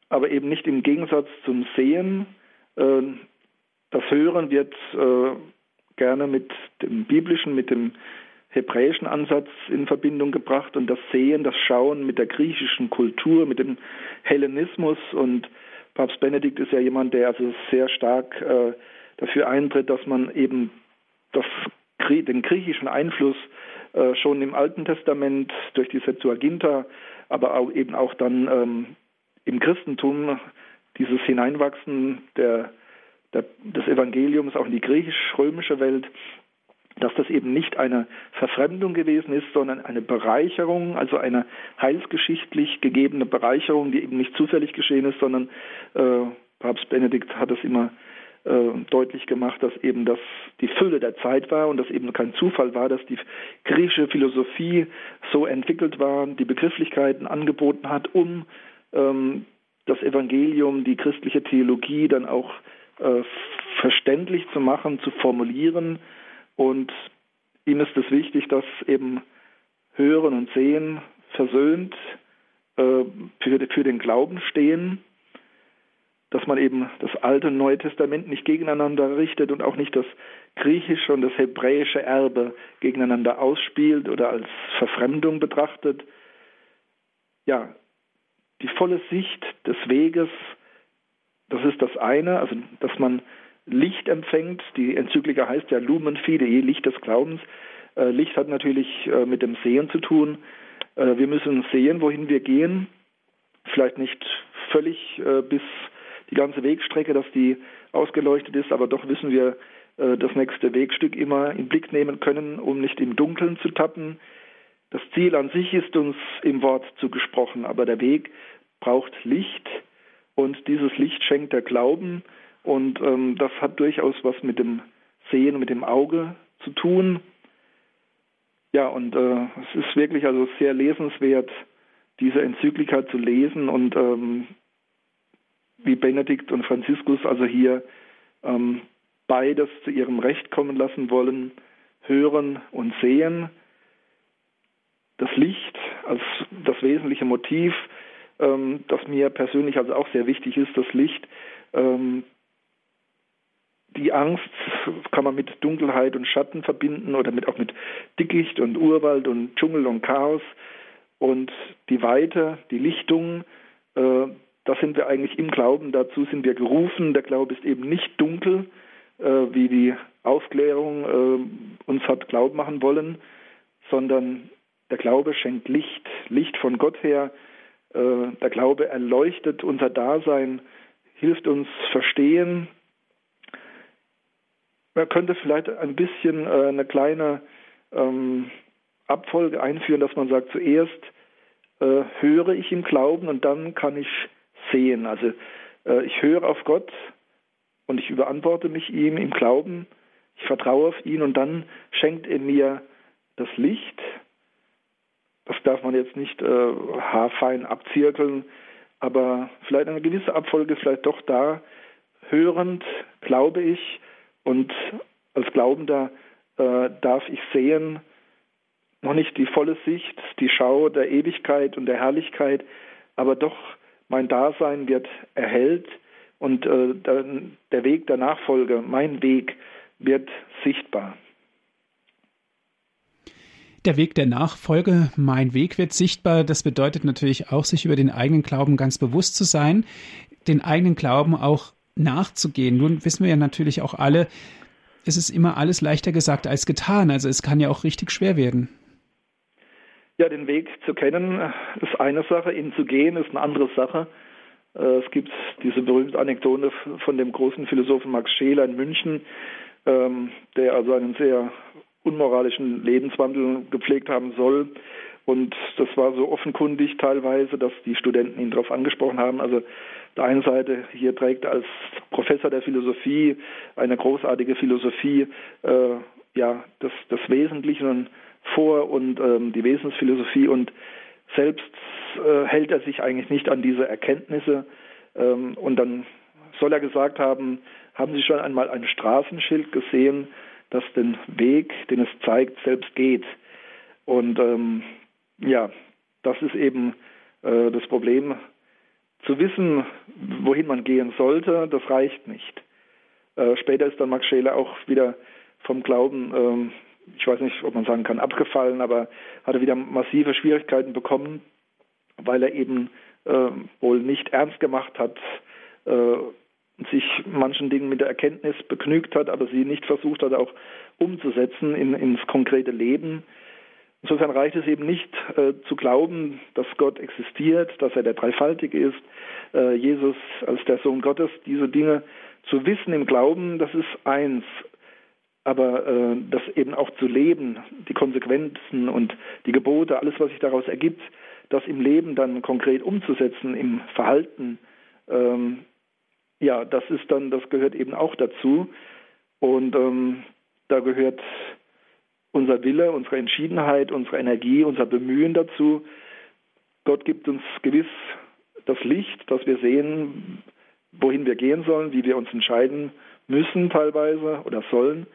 aber eben nicht im Gegensatz zum Sehen. Das Hören wird gerne mit dem biblischen, mit dem hebräischen Ansatz in Verbindung gebracht und das Sehen, das Schauen mit der griechischen Kultur, mit dem Hellenismus. Und Papst Benedikt ist ja jemand, der also sehr stark äh, dafür eintritt, dass man eben das, den griechischen Einfluss äh, schon im Alten Testament durch die Septuaginta, aber auch eben auch dann ähm, im Christentum dieses Hineinwachsen der, der, des Evangeliums auch in die griechisch-römische Welt dass das eben nicht eine Verfremdung gewesen ist, sondern eine Bereicherung, also eine heilsgeschichtlich gegebene Bereicherung, die eben nicht zufällig geschehen ist, sondern äh, Papst Benedikt hat es immer äh, deutlich gemacht, dass eben das die Fülle der Zeit war und dass eben kein Zufall war, dass die griechische Philosophie so entwickelt war, die Begrifflichkeiten angeboten hat, um ähm, das Evangelium, die christliche Theologie dann auch äh, verständlich zu machen, zu formulieren und ihm ist es wichtig, dass eben Hören und Sehen versöhnt äh, für, für den Glauben stehen, dass man eben das Alte und Neue Testament nicht gegeneinander richtet und auch nicht das griechische und das hebräische Erbe gegeneinander ausspielt oder als Verfremdung betrachtet. Ja, die volle Sicht des Weges, das ist das eine, also dass man Licht empfängt. Die Enzyklika heißt ja Lumen Fidei, Licht des Glaubens. Äh, Licht hat natürlich äh, mit dem Sehen zu tun. Äh, wir müssen sehen, wohin wir gehen. Vielleicht nicht völlig bis die ganze Wegstrecke, dass die ausgeleuchtet ist, aber doch wissen wir das nächste Wegstück immer im Blick nehmen können, um nicht im Dunkeln zu tappen. Das Ziel an sich ist uns im Wort zugesprochen, aber der Weg braucht Licht und dieses Licht schenkt der Glauben und ähm, das hat durchaus was mit dem Sehen und mit dem Auge zu tun. Ja, und äh, es ist wirklich also sehr lesenswert, diese Enzyklika zu lesen und ähm, wie Benedikt und Franziskus also hier ähm, beides zu ihrem Recht kommen lassen wollen, hören und sehen. Das Licht als das wesentliche Motiv, ähm, das mir persönlich also auch sehr wichtig ist, das Licht. Ähm, die Angst kann man mit Dunkelheit und Schatten verbinden oder mit, auch mit Dickicht und Urwald und Dschungel und Chaos. Und die Weite, die Lichtung, äh, da sind wir eigentlich im Glauben, dazu sind wir gerufen. Der Glaube ist eben nicht dunkel, äh, wie die Aufklärung äh, uns hat Glauben machen wollen, sondern der Glaube schenkt Licht, Licht von Gott her. Äh, der Glaube erleuchtet unser Dasein, hilft uns verstehen. Man könnte vielleicht ein bisschen äh, eine kleine ähm, Abfolge einführen, dass man sagt, zuerst äh, höre ich im Glauben und dann kann ich sehen. Also äh, ich höre auf Gott und ich überantworte mich ihm im Glauben, ich vertraue auf ihn und dann schenkt er mir das Licht. Das darf man jetzt nicht äh, haarfein abzirkeln, aber vielleicht eine gewisse Abfolge vielleicht doch da. Hörend glaube ich und als Glaubender äh, darf ich sehen, noch nicht die volle Sicht, die Schau der Ewigkeit und der Herrlichkeit, aber doch mein Dasein wird erhellt und äh, der, der Weg der Nachfolge, mein Weg, wird sichtbar. Der Weg der Nachfolge, mein Weg wird sichtbar. Das bedeutet natürlich auch, sich über den eigenen Glauben ganz bewusst zu sein, den eigenen Glauben auch nachzugehen. Nun wissen wir ja natürlich auch alle, es ist immer alles leichter gesagt als getan. Also es kann ja auch richtig schwer werden. Ja, den Weg zu kennen ist eine Sache, ihn zu gehen ist eine andere Sache. Äh, es gibt diese berühmte Anekdote von dem großen Philosophen Max Scheler in München, ähm, der also einen sehr unmoralischen Lebenswandel gepflegt haben soll. Und das war so offenkundig teilweise, dass die Studenten ihn darauf angesprochen haben. Also der einen Seite hier trägt als Professor der Philosophie eine großartige Philosophie äh, ja das, das Wesentliche vor und ähm, die Wesensphilosophie und selbst äh, hält er sich eigentlich nicht an diese Erkenntnisse ähm, und dann soll er gesagt haben, haben Sie schon einmal ein Straßenschild gesehen, das den Weg, den es zeigt, selbst geht. Und ähm, ja, das ist eben äh, das Problem. Zu wissen, wohin man gehen sollte, das reicht nicht. Äh, später ist dann Max Scheler auch wieder vom Glauben ähm, ich weiß nicht, ob man sagen kann, abgefallen, aber hatte wieder massive Schwierigkeiten bekommen, weil er eben äh, wohl nicht ernst gemacht hat, äh, sich manchen Dingen mit der Erkenntnis begnügt hat, aber sie nicht versucht hat, auch umzusetzen in, ins konkrete Leben. Insofern reicht es eben nicht äh, zu glauben, dass Gott existiert, dass er der Dreifaltige ist, äh, Jesus als der Sohn Gottes, diese Dinge zu wissen im Glauben, das ist eins aber äh, das eben auch zu leben, die Konsequenzen und die Gebote, alles, was sich daraus ergibt, das im Leben dann konkret umzusetzen, im Verhalten, ähm, ja, das ist dann, das gehört eben auch dazu. Und ähm, da gehört unser Wille, unsere Entschiedenheit, unsere Energie, unser Bemühen dazu. Gott gibt uns gewiss das Licht, dass wir sehen, wohin wir gehen sollen, wie wir uns entscheiden müssen teilweise oder sollen.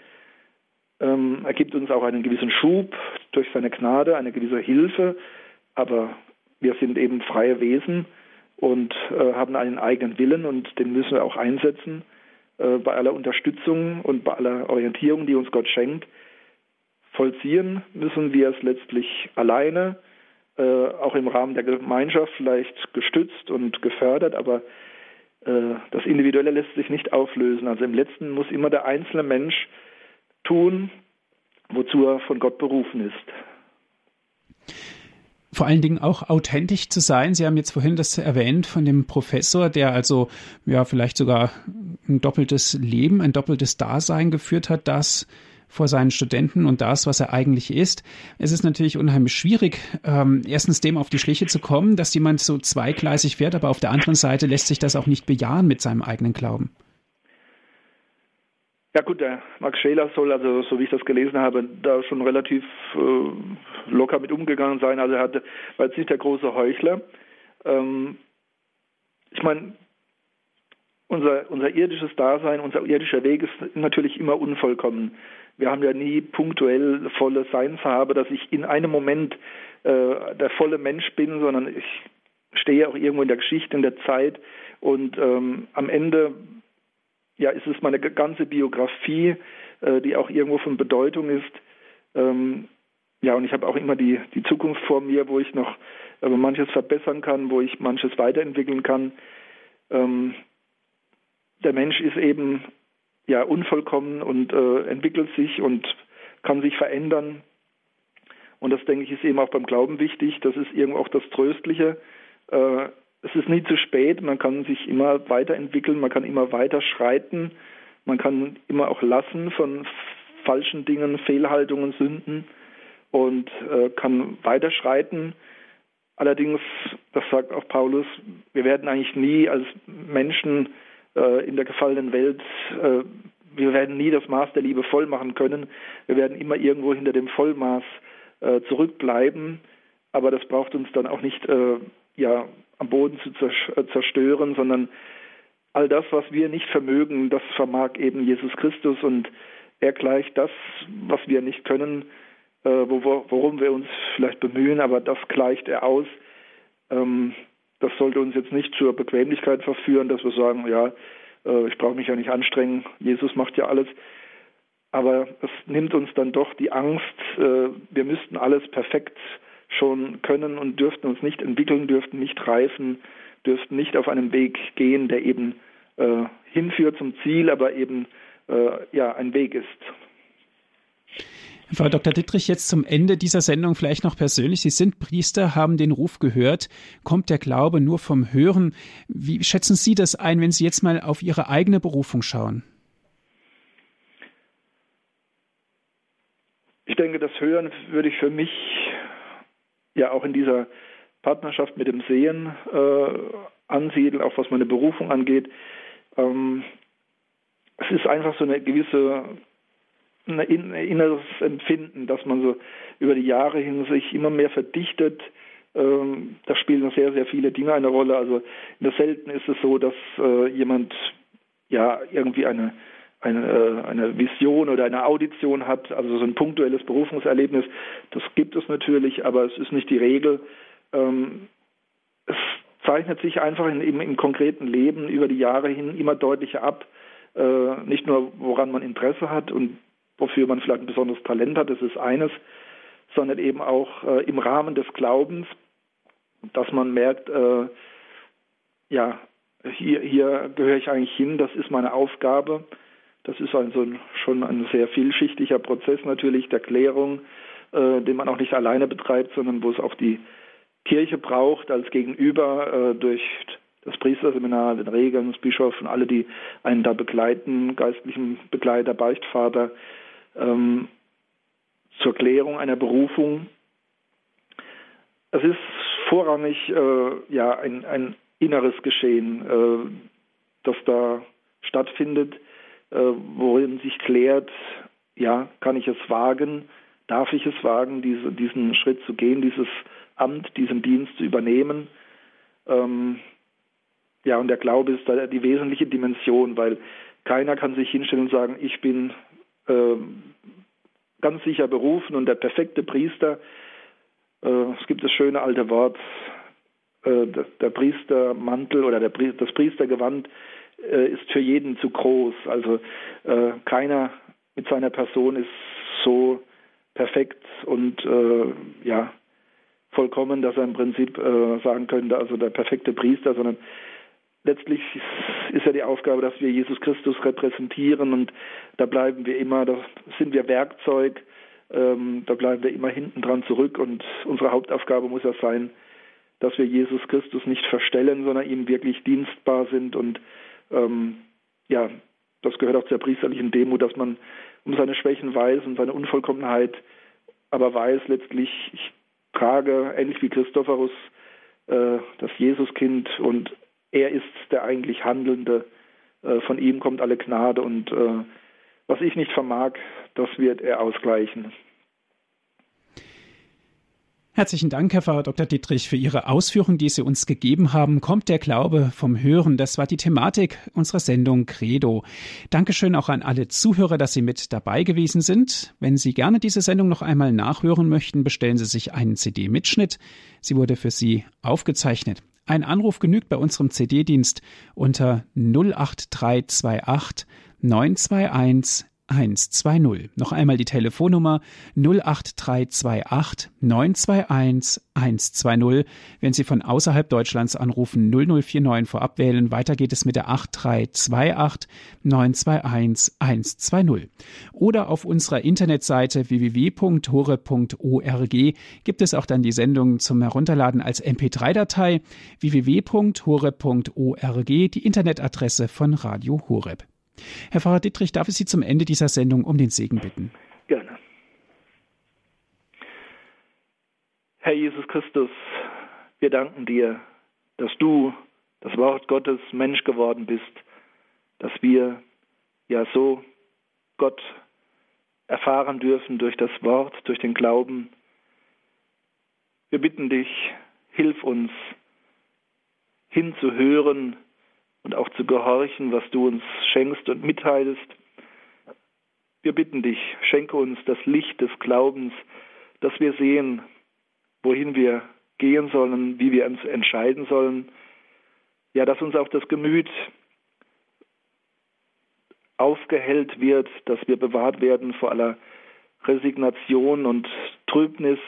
Ähm, er gibt uns auch einen gewissen Schub durch seine Gnade, eine gewisse Hilfe, aber wir sind eben freie Wesen und äh, haben einen eigenen Willen und den müssen wir auch einsetzen äh, bei aller Unterstützung und bei aller Orientierung, die uns Gott schenkt. Vollziehen müssen wir es letztlich alleine, äh, auch im Rahmen der Gemeinschaft vielleicht gestützt und gefördert, aber äh, das Individuelle lässt sich nicht auflösen. Also im letzten muss immer der einzelne Mensch tun, wozu er von Gott berufen ist. Vor allen Dingen auch authentisch zu sein. Sie haben jetzt vorhin das erwähnt von dem Professor, der also ja vielleicht sogar ein doppeltes Leben, ein doppeltes Dasein geführt hat, das vor seinen Studenten und das, was er eigentlich ist. Es ist natürlich unheimlich schwierig, ähm, erstens dem auf die Schliche zu kommen, dass jemand so zweigleisig fährt, aber auf der anderen Seite lässt sich das auch nicht bejahen mit seinem eigenen Glauben. Ja gut, der Max Scheler soll, also so wie ich das gelesen habe, da schon relativ äh, locker mit umgegangen sein. Also er hatte, war jetzt nicht der große Heuchler. Ähm, ich meine, unser, unser irdisches Dasein, unser irdischer Weg ist natürlich immer unvollkommen. Wir haben ja nie punktuell volle Seinshabe, dass ich in einem Moment äh, der volle Mensch bin, sondern ich stehe auch irgendwo in der Geschichte, in der Zeit und ähm, am Ende ja, ist es meine ganze Biografie, äh, die auch irgendwo von Bedeutung ist. Ähm, ja, und ich habe auch immer die, die Zukunft vor mir, wo ich noch äh, manches verbessern kann, wo ich manches weiterentwickeln kann. Ähm, der Mensch ist eben ja unvollkommen und äh, entwickelt sich und kann sich verändern. Und das denke ich ist eben auch beim Glauben wichtig. Das ist irgendwo auch das Tröstliche. Äh, es ist nie zu spät. Man kann sich immer weiterentwickeln. Man kann immer weiter schreiten. Man kann immer auch lassen von falschen Dingen, Fehlhaltungen, Sünden und äh, kann weiterschreiten. Allerdings, das sagt auch Paulus, wir werden eigentlich nie als Menschen äh, in der gefallenen Welt, äh, wir werden nie das Maß der Liebe voll machen können. Wir werden immer irgendwo hinter dem Vollmaß äh, zurückbleiben. Aber das braucht uns dann auch nicht äh, ja, am Boden zu äh, zerstören, sondern all das, was wir nicht vermögen, das vermag eben Jesus Christus und er gleicht das, was wir nicht können, äh, worum wir uns vielleicht bemühen, aber das gleicht er aus. Ähm, das sollte uns jetzt nicht zur Bequemlichkeit verführen, dass wir sagen, ja, äh, ich brauche mich ja nicht anstrengen, Jesus macht ja alles. Aber es nimmt uns dann doch die Angst, äh, wir müssten alles perfekt schon können und dürften uns nicht entwickeln, dürften nicht reifen, dürften nicht auf einem Weg gehen, der eben äh, hinführt zum Ziel, aber eben ja ein Weg ist. Frau Dr. Dittrich, jetzt zum Ende dieser Sendung vielleicht noch persönlich. Sie sind Priester, haben den Ruf gehört. Kommt der Glaube nur vom Hören? Wie schätzen Sie das ein, wenn Sie jetzt mal auf Ihre eigene Berufung schauen? Ich denke, das Hören würde ich für mich ja auch in dieser Partnerschaft mit dem Sehen äh, ansiedeln, auch was meine Berufung angeht. Ähm, es ist einfach so eine gewisse ein inneres Empfinden, dass man so über die Jahre hin sich immer mehr verdichtet. Ähm, da spielen sehr, sehr viele Dinge eine Rolle. Also selten ist es so, dass äh, jemand ja irgendwie eine eine, äh, eine Vision oder eine Audition hat, also so ein punktuelles Berufungserlebnis, das gibt es natürlich, aber es ist nicht die Regel. Ähm, es zeichnet sich einfach in, im, im konkreten Leben über die Jahre hin immer deutlicher ab, äh, nicht nur woran man Interesse hat und wofür man vielleicht ein besonderes Talent hat, das ist eines, sondern eben auch äh, im Rahmen des Glaubens, dass man merkt, äh, ja, hier, hier gehöre ich eigentlich hin, das ist meine Aufgabe. Das ist also schon ein sehr vielschichtiger Prozess natürlich der Klärung, äh, den man auch nicht alleine betreibt, sondern wo es auch die Kirche braucht als Gegenüber äh, durch das Priesterseminar, den Regeln, das Bischof und alle, die einen da begleiten, geistlichen Begleiter, Beichtvater, ähm, zur Klärung einer Berufung. Es ist vorrangig äh, ja ein, ein inneres Geschehen, äh, das da stattfindet, äh, worin sich klärt, ja, kann ich es wagen, darf ich es wagen, diese, diesen Schritt zu gehen, dieses Amt, diesen Dienst zu übernehmen. Ähm, ja, und der Glaube ist da die wesentliche Dimension, weil keiner kann sich hinstellen und sagen, ich bin ganz sicher berufen und der perfekte Priester. Äh, es gibt das schöne alte Wort, äh, der Priestermantel oder der, das Priestergewand äh, ist für jeden zu groß. Also äh, keiner mit seiner Person ist so perfekt und äh, ja vollkommen, dass er im Prinzip sagen könnte, also der perfekte Priester, sondern letztlich ist ja die Aufgabe, dass wir Jesus Christus repräsentieren und da bleiben wir immer, da sind wir Werkzeug, ähm, da bleiben wir immer hinten dran zurück und unsere Hauptaufgabe muss ja sein, dass wir Jesus Christus nicht verstellen, sondern ihm wirklich dienstbar sind und ähm, ja, das gehört auch zur priesterlichen Demut, dass man um seine Schwächen weiß und seine Unvollkommenheit, aber weiß letztlich, ich trage, ähnlich wie Christophorus, äh, das Jesuskind und er ist der eigentlich Handelnde. Äh, von ihm kommt alle Gnade und äh, was ich nicht vermag, das wird er ausgleichen. Herzlichen Dank, Herr Pfarrer Dr. Dietrich, für Ihre Ausführungen, die Sie uns gegeben haben. Kommt der Glaube vom Hören? Das war die Thematik unserer Sendung Credo. Dankeschön auch an alle Zuhörer, dass Sie mit dabei gewesen sind. Wenn Sie gerne diese Sendung noch einmal nachhören möchten, bestellen Sie sich einen CD-Mitschnitt. Sie wurde für Sie aufgezeichnet. Ein Anruf genügt bei unserem CD-Dienst unter 08328 921 120. Noch einmal die Telefonnummer 08328 921 120. Wenn Sie von außerhalb Deutschlands anrufen, 0049 vorab wählen. Weiter geht es mit der 8328 921 120. Oder auf unserer Internetseite www.hore.org gibt es auch dann die Sendung zum Herunterladen als MP3-Datei www.hore.org, die Internetadresse von Radio Horeb. Herr Pfarrer Dittrich, darf ich Sie zum Ende dieser Sendung um den Segen bitten? Gerne. Herr Jesus Christus, wir danken dir, dass du, das Wort Gottes, Mensch geworden bist, dass wir ja so Gott erfahren dürfen durch das Wort, durch den Glauben. Wir bitten dich, hilf uns hinzuhören, und auch zu gehorchen, was du uns schenkst und mitteilst. Wir bitten dich, schenke uns das Licht des Glaubens, dass wir sehen, wohin wir gehen sollen, wie wir uns entscheiden sollen. Ja, dass uns auch das Gemüt aufgehellt wird, dass wir bewahrt werden vor aller Resignation und Trübnis.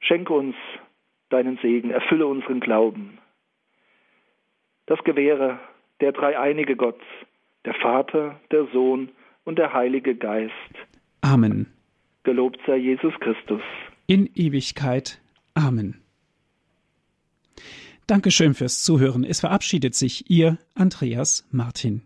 Schenke uns deinen Segen, erfülle unseren Glauben das gewähre der dreieinige Gott, der Vater, der Sohn und der Heilige Geist. Amen. Gelobt sei Jesus Christus. In Ewigkeit. Amen. Dankeschön fürs Zuhören. Es verabschiedet sich Ihr Andreas Martin.